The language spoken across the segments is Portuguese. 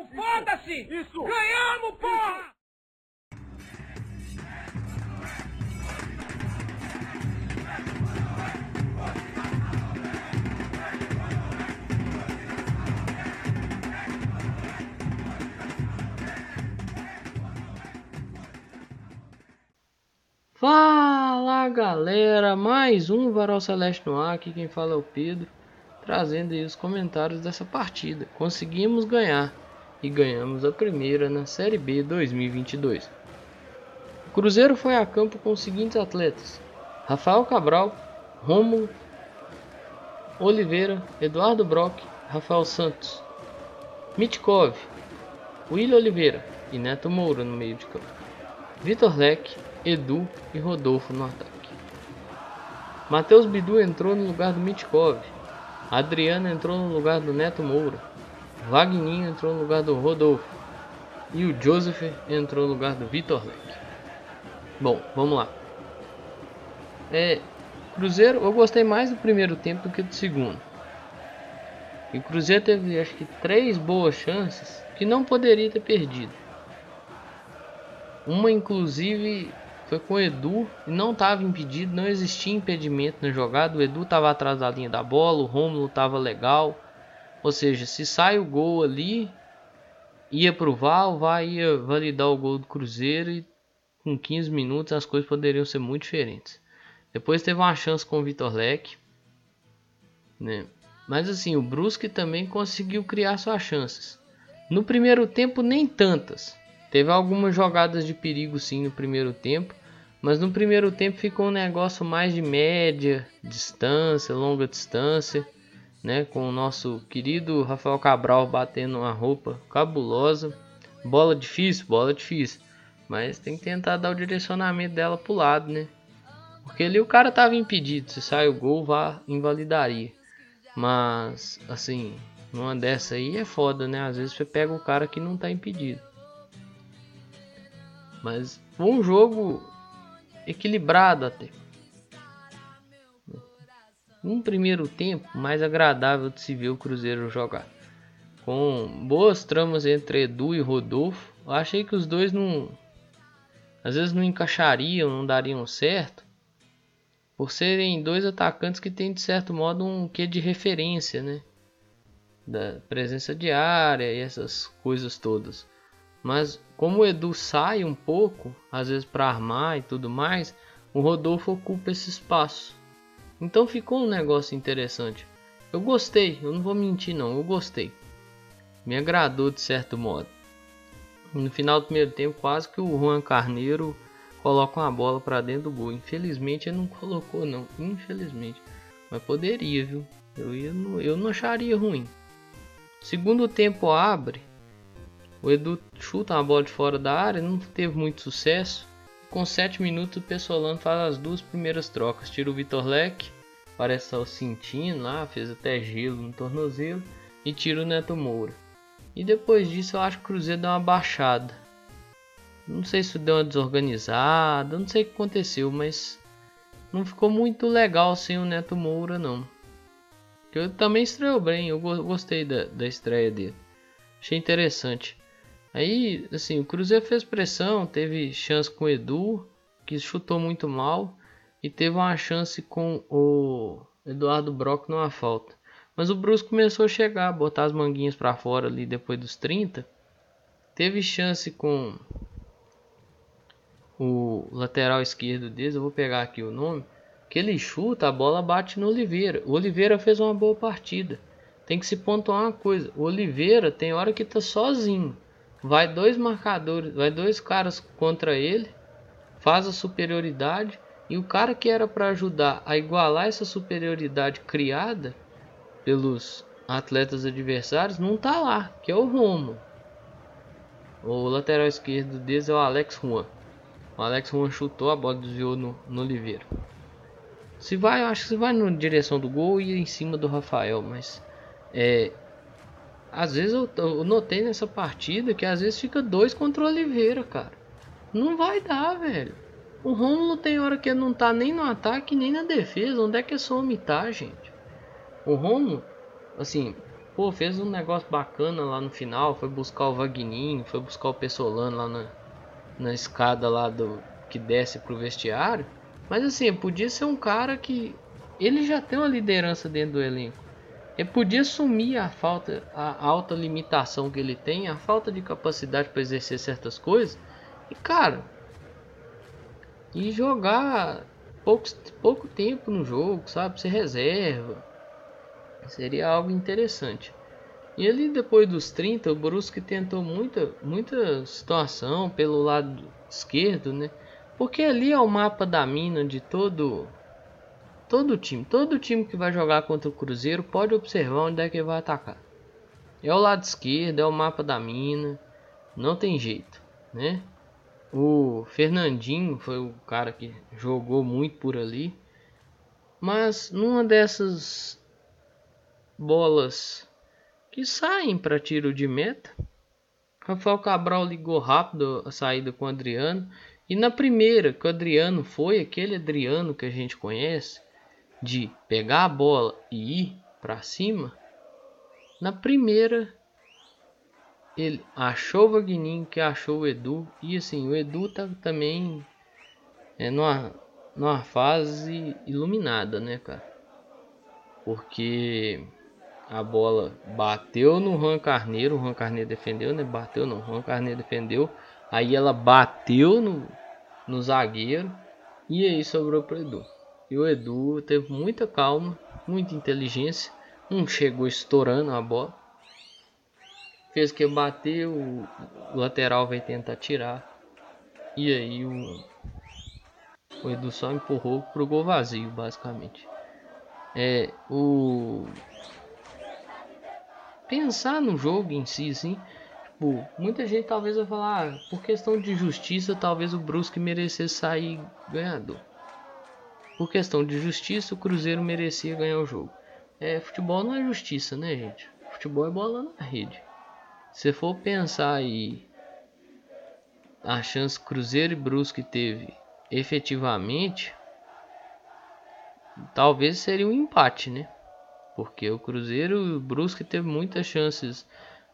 Ganhamos, foda-se! Isso! Ganhamos, porra! Fala galera, mais um Varal Celeste no ar, aqui quem fala é o Pedro, trazendo aí os comentários dessa partida. Conseguimos ganhar e ganhamos a primeira na Série B 2022. O Cruzeiro foi a campo com os seguintes atletas: Rafael Cabral, Rômulo, Oliveira, Eduardo Brock, Rafael Santos, Mitkov, William Oliveira e Neto Moura no meio de campo. Vitor Leque, Edu e Rodolfo no ataque. Matheus Bidu entrou no lugar do Mitkov. Adriano entrou no lugar do Neto Moura. Wagninho entrou no lugar do Rodolfo. E o Joseph entrou no lugar do Vitor Leque. Bom, vamos lá. É, Cruzeiro, eu gostei mais do primeiro tempo do que do segundo. E o Cruzeiro teve acho que três boas chances que não poderia ter perdido. Uma inclusive foi com o Edu e não estava impedido, não existia impedimento na jogada. O Edu estava atrás da linha da bola, o Romulo estava legal. Ou seja, se sai o gol ali, ia pro VAR, o ia validar o gol do Cruzeiro e com 15 minutos as coisas poderiam ser muito diferentes. Depois teve uma chance com o Vitor Leque, né? Mas assim, o Brusque também conseguiu criar suas chances. No primeiro tempo nem tantas. Teve algumas jogadas de perigo sim no primeiro tempo, mas no primeiro tempo ficou um negócio mais de média distância, longa distância, né? Com o nosso querido Rafael Cabral batendo uma roupa cabulosa. Bola difícil, bola difícil. Mas tem que tentar dar o direcionamento dela pro lado, né? Porque ali o cara tava impedido. Se sai o gol, vá invalidaria. Mas, assim, numa dessa aí é foda, né? Às vezes você pega o cara que não tá impedido. Mas um jogo equilibrado até. Um primeiro tempo mais agradável de se ver o Cruzeiro jogar. Com boas tramas entre Edu e Rodolfo. Eu achei que os dois não. Às vezes não encaixariam, não dariam certo. Por serem dois atacantes que têm de certo modo um quê de referência, né? Da presença diária e essas coisas todas. Mas como o Edu sai um pouco, às vezes para armar e tudo mais, o Rodolfo ocupa esse espaço. Então ficou um negócio interessante. Eu gostei, eu não vou mentir não, eu gostei. Me agradou de certo modo. No final do primeiro tempo, quase que o Juan Carneiro coloca uma bola para dentro do gol. Infelizmente ele não colocou não, infelizmente. Mas poderia, viu? Eu, ia, eu não acharia ruim. Segundo tempo abre, o Edu chuta uma bola de fora da área, não teve muito sucesso. Com 7 minutos o Pessolano faz as duas primeiras trocas. Tira o Vitor Leque, parece estar sentindo lá, fez até gelo no tornozelo. E tira o Neto Moura. E depois disso eu acho que o Cruzeiro deu uma baixada. Não sei se deu uma desorganizada, não sei o que aconteceu, mas não ficou muito legal sem o Neto Moura não. Eu também estreou bem, eu gostei da, da estreia dele. Achei interessante. Aí, assim, o Cruzeiro fez pressão, teve chance com o Edu, que chutou muito mal, e teve uma chance com o Eduardo Brock numa falta. Mas o Brusco começou a chegar, botar as manguinhas para fora ali depois dos 30. Teve chance com o lateral esquerdo deles, eu vou pegar aqui o nome, que ele chuta, a bola bate no Oliveira. O Oliveira fez uma boa partida. Tem que se pontuar uma coisa, o Oliveira tem hora que tá sozinho vai dois marcadores, vai dois caras contra ele, faz a superioridade e o cara que era para ajudar a igualar essa superioridade criada pelos atletas adversários não tá lá, que é o Romo. O lateral esquerdo deles é o Alex Juan. O Alex Juan chutou, a bola desviou no, no Oliveira. Se vai, eu acho que se vai na direção do gol e em cima do Rafael, mas é, às vezes eu, eu, notei nessa partida que às vezes fica dois contra o Oliveira, cara. Não vai dar, velho. O Romulo tem hora que não tá nem no ataque nem na defesa. Onde é que é só omitar, gente? O Romulo, assim, pô, fez um negócio bacana lá no final, foi buscar o Vagninho, foi buscar o Pessolano lá na, na escada lá do que desce pro vestiário. Mas assim, podia ser um cara que ele já tem uma liderança dentro do elenco. Ele podia assumir a falta, a alta limitação que ele tem, a falta de capacidade para exercer certas coisas. E cara, e jogar pouco, pouco tempo no jogo, sabe? Ser reserva. Seria algo interessante. E ali depois dos 30, o Brusque tentou muita, muita situação pelo lado esquerdo, né? Porque ali é o mapa da mina de todo todo time. Todo time que vai jogar contra o Cruzeiro pode observar onde é que vai atacar. É o lado esquerdo, é o mapa da mina. Não tem jeito, né? O Fernandinho foi o cara que jogou muito por ali. Mas numa dessas bolas que saem para tiro de meta, Rafael Cabral ligou rápido a saída com o Adriano. E na primeira que o Adriano foi, aquele Adriano que a gente conhece, de pegar a bola e ir para cima, na primeira ele achou o Vagninho, que achou o Edu. E assim, o Edu tá também é, numa, numa fase iluminada, né, cara? Porque a bola bateu no Juan Carneiro, o Juan Carneiro defendeu, né? Bateu no Juan Carneiro defendeu. Aí ela bateu no, no zagueiro e aí sobrou pro Edu. E o Edu teve muita calma, muita inteligência. Um chegou estourando a bola fez que bateu, o lateral vai tentar tirar. E aí o, o Edu só empurrou pro gol vazio, basicamente. É, o pensar no jogo em si, assim, tipo, muita gente talvez vai falar, ah, por questão de justiça, talvez o Brusque merecesse sair ganhador. Por questão de justiça, o Cruzeiro merecia ganhar o jogo. É, futebol não é justiça, né, gente? Futebol é bola na rede. Se for pensar aí a chance Cruzeiro e Brusque teve efetivamente, talvez seria um empate, né? Porque o Cruzeiro e o Brusque teve muitas chances.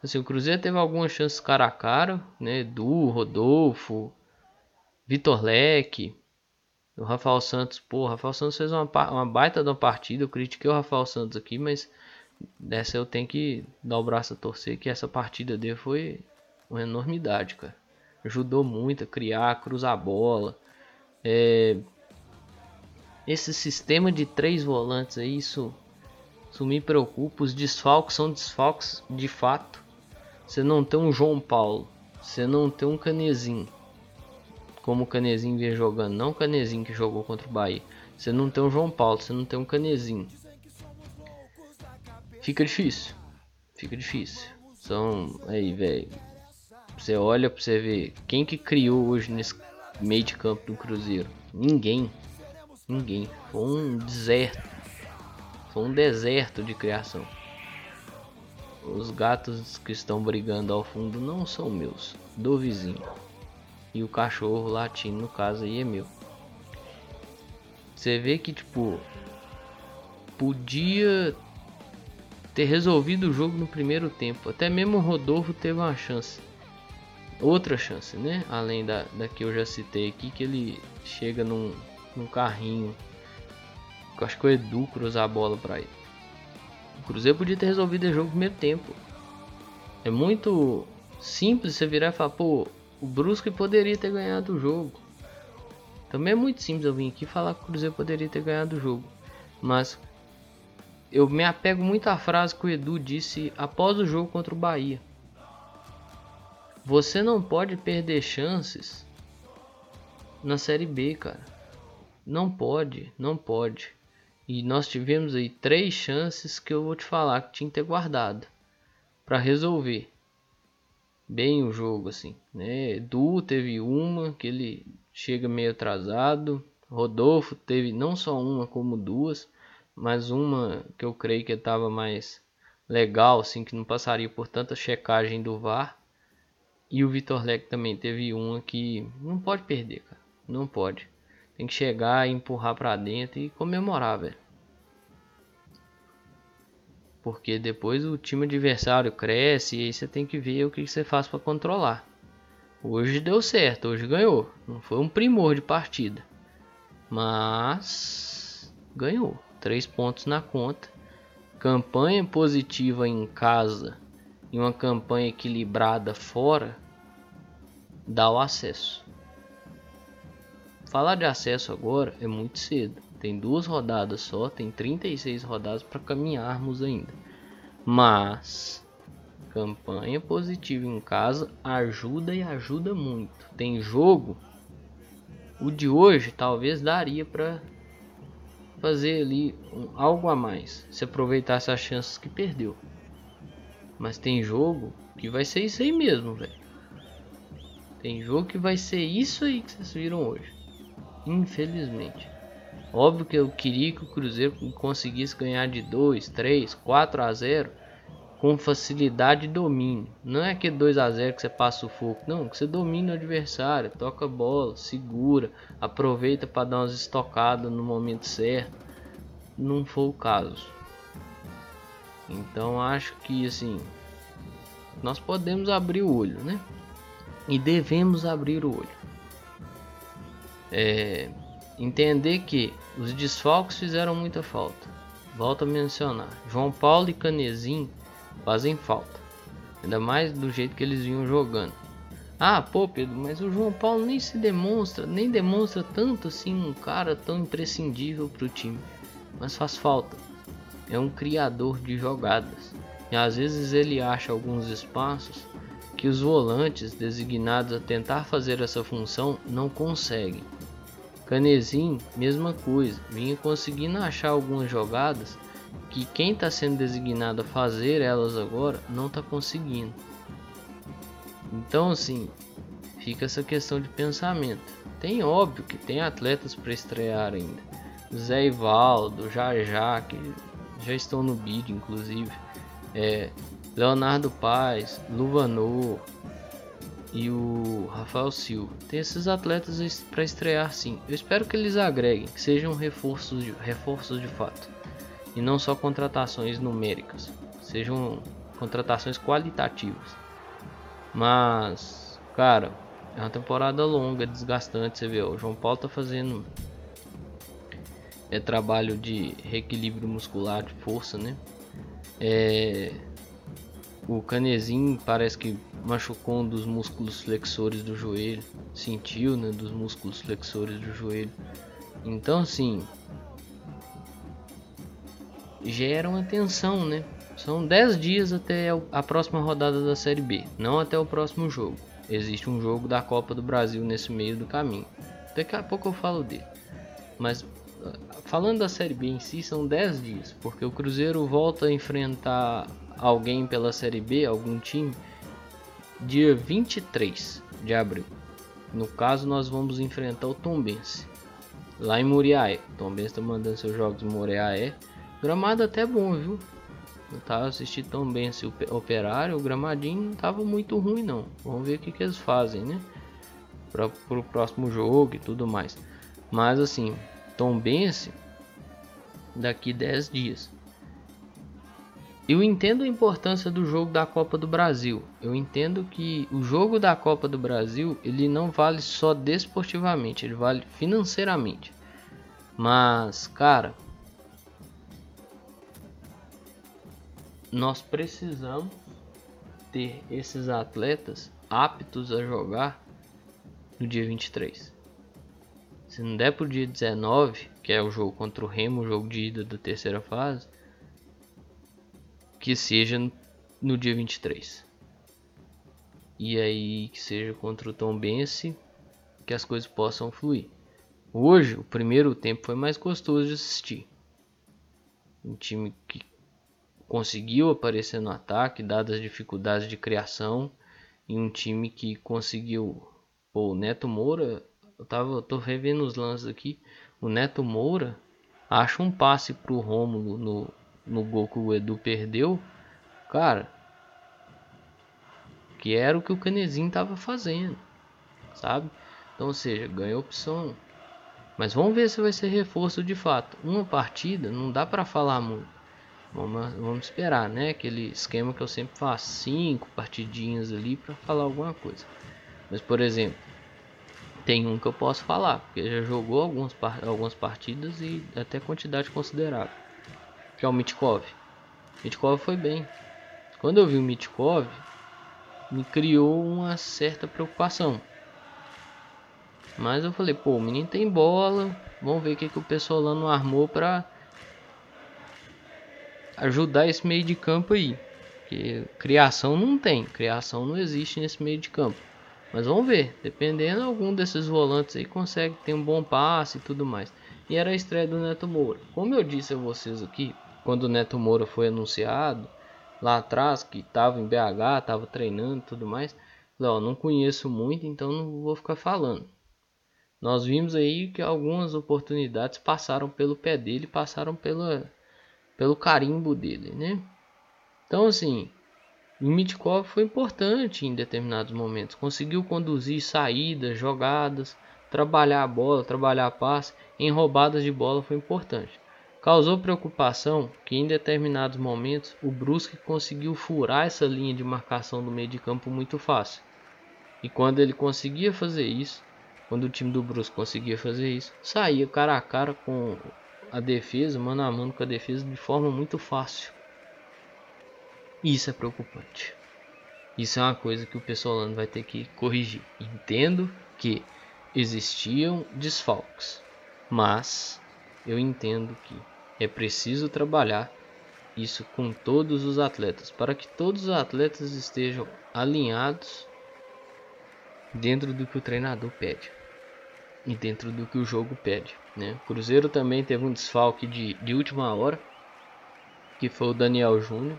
Assim, o Cruzeiro teve algumas chances cara a cara, né? Edu, Rodolfo, Vitor Leque, o Rafael Santos. Pô, o Rafael Santos fez uma, uma baita da partida. Eu critiquei o Rafael Santos aqui, mas dessa eu tenho que dar o braço a torcer que essa partida dele foi uma enormidade, cara. Ajudou muito a criar, cruzar a bola. É... Esse sistema de três volantes aí, isso, isso me preocupa. Os desfalques são desfalques de fato. Você não tem um João Paulo, você não tem um Canezinho, como o Canezinho vinha jogando, não o Canezinho que jogou contra o Bahia. Você não tem um João Paulo, você não tem um Canezinho fica difícil. Fica difícil. São aí, velho. Você olha pra você ver quem que criou hoje nesse meio de campo do Cruzeiro. Ninguém. Ninguém. Foi um deserto. Foi um deserto de criação. Os gatos que estão brigando ao fundo não são meus, do vizinho. E o cachorro latindo, no caso aí, é meu. Você vê que, tipo, podia ter resolvido o jogo no primeiro tempo. Até mesmo o Rodolfo teve uma chance. Outra chance, né? Além da, da que eu já citei aqui, que ele chega num, num carrinho. Eu acho que o Edu cruzar a bola para ele. O Cruzeiro podia ter resolvido o jogo no primeiro tempo. É muito simples você virar e falar, pô, o Brusque poderia ter ganhado o jogo. Também é muito simples eu vir aqui falar que o Cruzeiro poderia ter ganhado o jogo. Mas eu me apego muito à frase que o Edu disse após o jogo contra o Bahia. Você não pode perder chances na Série B, cara. Não pode, não pode. E nós tivemos aí três chances que eu vou te falar que tinha que ter guardado para resolver bem o jogo assim, né? Edu teve uma que ele chega meio atrasado, Rodolfo teve não só uma como duas mas uma que eu creio que estava mais legal, assim, que não passaria por tanta checagem do VAR. E o Vitor Leque também teve uma que não pode perder, cara. Não pode. Tem que chegar empurrar para dentro e comemorar, velho. Porque depois o time adversário cresce e aí você tem que ver o que você faz para controlar. Hoje deu certo, hoje ganhou. Não foi um primor de partida, mas ganhou. Três pontos na conta. Campanha positiva em casa e uma campanha equilibrada fora dá o acesso. Falar de acesso agora é muito cedo. Tem duas rodadas só, tem 36 rodadas para caminharmos ainda. Mas campanha positiva em casa ajuda e ajuda muito. Tem jogo, o de hoje talvez daria para fazer ali um, algo a mais, se aproveitasse as chances que perdeu. Mas tem jogo que vai ser isso aí mesmo, velho. Tem jogo que vai ser isso aí que vocês viram hoje. Infelizmente. Óbvio que eu queria que o Cruzeiro conseguisse ganhar de 2, 3, 4 a 0 com facilidade e domínio. Não é aquele 2 a 0 que você passa o fogo, não, que você domina o adversário, toca a bola, segura, aproveita para dar umas estocadas no momento certo. Não foi o caso. Então acho que assim, nós podemos abrir o olho, né? E devemos abrir o olho. É, entender que os desfalques fizeram muita falta. Volto a mencionar, João Paulo e Canezinho fazem falta. Ainda mais do jeito que eles vinham jogando. Ah, pô, Pedro, mas o João Paulo nem se demonstra, nem demonstra tanto assim um cara tão imprescindível para o time. Mas faz falta. É um criador de jogadas. E às vezes ele acha alguns espaços que os volantes designados a tentar fazer essa função não conseguem. Canezinho, mesma coisa, vinha conseguindo achar algumas jogadas que quem está sendo designado a fazer elas agora não está conseguindo. Então, assim, fica essa questão de pensamento. Tem óbvio que tem atletas para estrear ainda. Zé Ivaldo, Jajá, que já estão no bid, inclusive. É, Leonardo Paz, Luvanor e o Rafael Silva. Tem esses atletas para estrear sim. Eu espero que eles agreguem, que sejam reforços de, reforços de fato e não só contratações numéricas, sejam contratações qualitativas. Mas, cara, é uma temporada longa, desgastante, você vê, o João Paulo tá fazendo é trabalho de reequilíbrio muscular, de força, né? É, o Canezinho parece que machucou um dos músculos flexores do joelho, sentiu, né, dos músculos flexores do joelho. Então, assim, gera uma tensão, né? São 10 dias até a próxima rodada da Série B, não até o próximo jogo. Existe um jogo da Copa do Brasil nesse meio do caminho. Daqui a pouco eu falo dele. Mas ah, falando da Série B em si, são 10 dias, porque o Cruzeiro volta a enfrentar alguém pela Série B, algum time, dia 23 de abril. No caso, nós vamos enfrentar o Tombense, lá em Muriaé. O Tombense está mandando seus jogos em Muriaé. Gramado até bom, viu? Não tava assistindo esse operário. O gramadinho não tava muito ruim, não. Vamos ver o que, que eles fazem, né? Para o próximo jogo e tudo mais. Mas assim, Tom Bense daqui 10 dias. Eu entendo a importância do jogo da Copa do Brasil. Eu entendo que o jogo da Copa do Brasil ele não vale só desportivamente, ele vale financeiramente. Mas, cara, nós precisamos ter esses atletas aptos a jogar no dia 23. Se não der pro dia 19, que é o jogo contra o Remo, o jogo de ida da terceira fase, que seja no dia 23. E aí que seja contra o Tom Bense, que as coisas possam fluir. Hoje, o primeiro tempo foi mais gostoso de assistir. Um time que conseguiu aparecer no ataque, dadas as dificuldades de criação, e um time que conseguiu. Pô, o Neto Moura, eu tava, eu tô revendo os lances aqui. O Neto Moura acha um passe pro Rômulo no, no gol que o Edu perdeu. Cara, que era o que o Canezinho tava fazendo, sabe? Então, ou seja, ganhou opção. Mas vamos ver se vai ser reforço de fato. Uma partida não dá para falar muito. Vamos, vamos esperar, né? Aquele esquema que eu sempre faço, cinco partidinhas ali para falar alguma coisa. Mas por exemplo, tem um que eu posso falar, porque já jogou algumas partidas e até quantidade considerável, que é o Mitkov. Mitkov foi bem. Quando eu vi o Mitkov, me criou uma certa preocupação. Mas eu falei, pô, o menino tem bola, vamos ver o que, que o pessoal lá não armou pra ajudar esse meio de campo aí. Que criação não tem, criação não existe nesse meio de campo. Mas vamos ver, dependendo algum desses volantes aí consegue ter um bom passe e tudo mais. E era a estreia do Neto Moura. Como eu disse a vocês aqui, quando o Neto Moura foi anunciado, lá atrás, que estava em BH, estava treinando e tudo mais. Não, não conheço muito, então não vou ficar falando. Nós vimos aí que algumas oportunidades passaram pelo pé dele, passaram pela, pelo carimbo dele, né? Então, assim, o Mitkov foi importante em determinados momentos. Conseguiu conduzir saídas, jogadas, trabalhar a bola, trabalhar a passe. Em roubadas de bola foi importante. Causou preocupação que em determinados momentos o Brusque conseguiu furar essa linha de marcação do meio de campo muito fácil. E quando ele conseguia fazer isso, quando o time do Brusque conseguia fazer isso, saía cara a cara com a defesa, mano a mano com a defesa de forma muito fácil. Isso é preocupante. Isso é uma coisa que o pessoal vai ter que corrigir. Entendo que existiam desfalques, mas eu entendo que é preciso trabalhar isso com todos os atletas, para que todos os atletas estejam alinhados dentro do que o treinador pede e dentro do que o jogo pede. Né? O Cruzeiro também teve um desfalque de, de última hora, que foi o Daniel Júnior.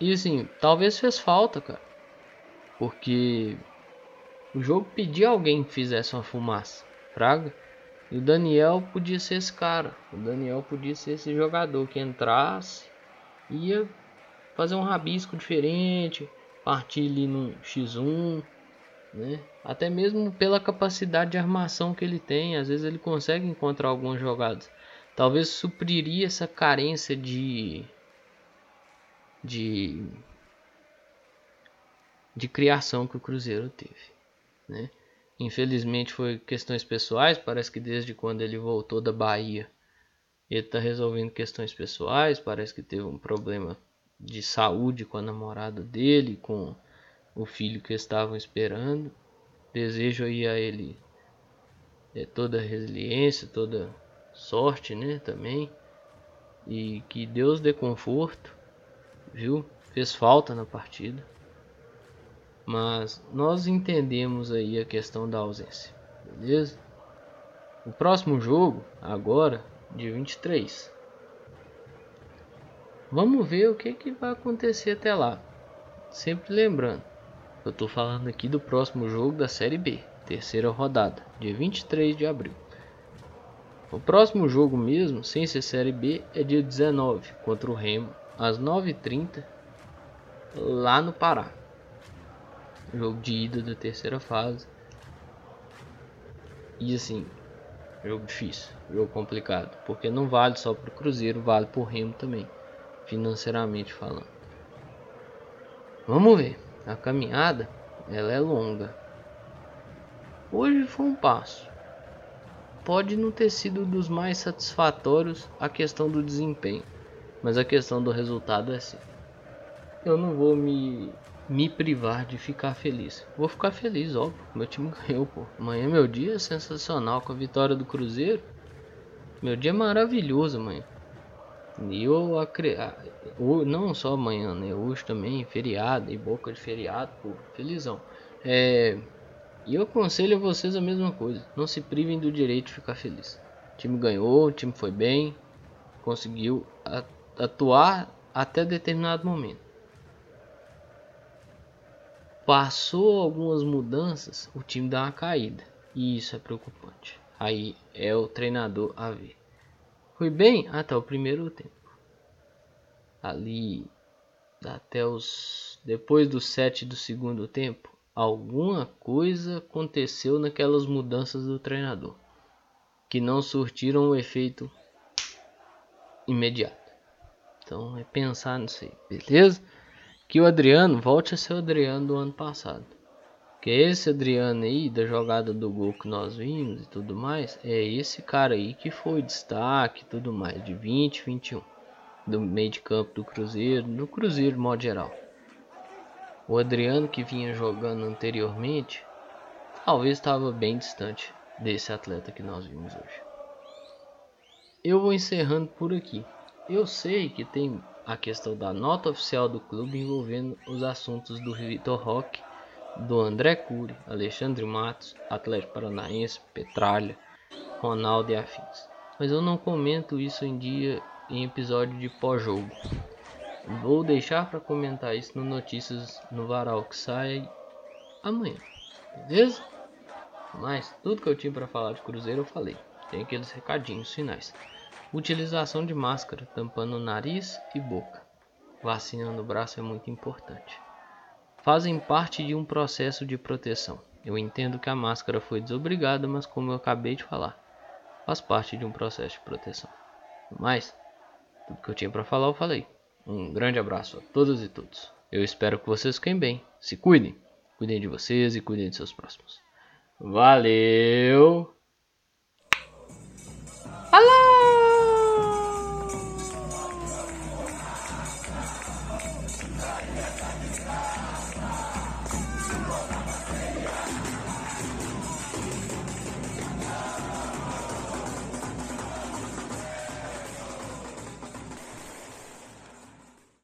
E assim, talvez fez falta, cara. Porque o jogo pedia alguém que fizesse uma fumaça. Fraga. E o Daniel podia ser esse cara. O Daniel podia ser esse jogador que entrasse, ia fazer um rabisco diferente, partir ali no X1, né? Até mesmo pela capacidade de armação que ele tem, às vezes ele consegue encontrar algumas jogadas. Talvez supriria essa carência de de de criação que o Cruzeiro teve, né? Infelizmente foi questões pessoais, parece que desde quando ele voltou da Bahia, ele está resolvendo questões pessoais, parece que teve um problema de saúde com a namorada dele, com o filho que estavam esperando. Desejo aí a ele é, toda resiliência, toda sorte, né, também. E que Deus dê conforto, viu? Fez falta na partida. Mas nós entendemos aí a questão da ausência, beleza? O próximo jogo, agora, dia 23. Vamos ver o que, que vai acontecer até lá. Sempre lembrando, eu estou falando aqui do próximo jogo da Série B, terceira rodada, dia 23 de abril. O próximo jogo mesmo, sem ser Série B, é dia 19 contra o Remo, às 9h30, lá no Pará. Jogo de ida da terceira fase. E assim, jogo difícil, jogo complicado, porque não vale só para o Cruzeiro, vale para o Remo também, financeiramente falando. Vamos ver, a caminhada ela é longa. Hoje foi um passo. Pode não ter sido dos mais satisfatórios a questão do desempenho, mas a questão do resultado é sim. Eu não vou me me privar de ficar feliz. Vou ficar feliz, óbvio. Meu time ganhou, pô. Amanhã meu dia é sensacional com a vitória do Cruzeiro. Meu dia é maravilhoso, mãe. E eu acredito. Não só amanhã, né? Hoje também, feriado e boca de feriado, pô. Felizão. É. E eu aconselho a vocês a mesma coisa. Não se privem do direito de ficar feliz. O time ganhou, o time foi bem. Conseguiu atuar até determinado momento passou algumas mudanças, o time dá uma caída. E isso é preocupante. Aí é o treinador a ver. Foi bem até o primeiro tempo. Ali até os depois do 7 do segundo tempo, alguma coisa aconteceu naquelas mudanças do treinador que não surtiram o efeito imediato. Então é pensar nisso aí, beleza? Que o Adriano volte a ser o Adriano do ano passado. Que esse Adriano aí, da jogada do gol que nós vimos e tudo mais, é esse cara aí que foi destaque e tudo mais, de 20, 21. Do meio de campo do Cruzeiro, no Cruzeiro modo geral. O Adriano que vinha jogando anteriormente, talvez estava bem distante desse atleta que nós vimos hoje. Eu vou encerrando por aqui. Eu sei que tem a questão da nota oficial do clube envolvendo os assuntos do Vitor Roque, do André Cury, Alexandre Matos, Atlético Paranaense, Petralha, Ronaldo e afins. Mas eu não comento isso em dia em episódio de pós-jogo. Vou deixar para comentar isso no Notícias no Varal que sai amanhã. Beleza? Mas tudo que eu tinha para falar de Cruzeiro eu falei. Tem aqueles recadinhos finais. Utilização de máscara tampando o nariz e boca. Vacina no braço é muito importante. Fazem parte de um processo de proteção. Eu entendo que a máscara foi desobrigada, mas como eu acabei de falar, faz parte de um processo de proteção. Mas tudo que eu tinha para falar eu falei. Um grande abraço a todas e todos. Eu espero que vocês fiquem bem. Se cuidem. Cuidem de vocês e cuidem de seus próximos. Valeu!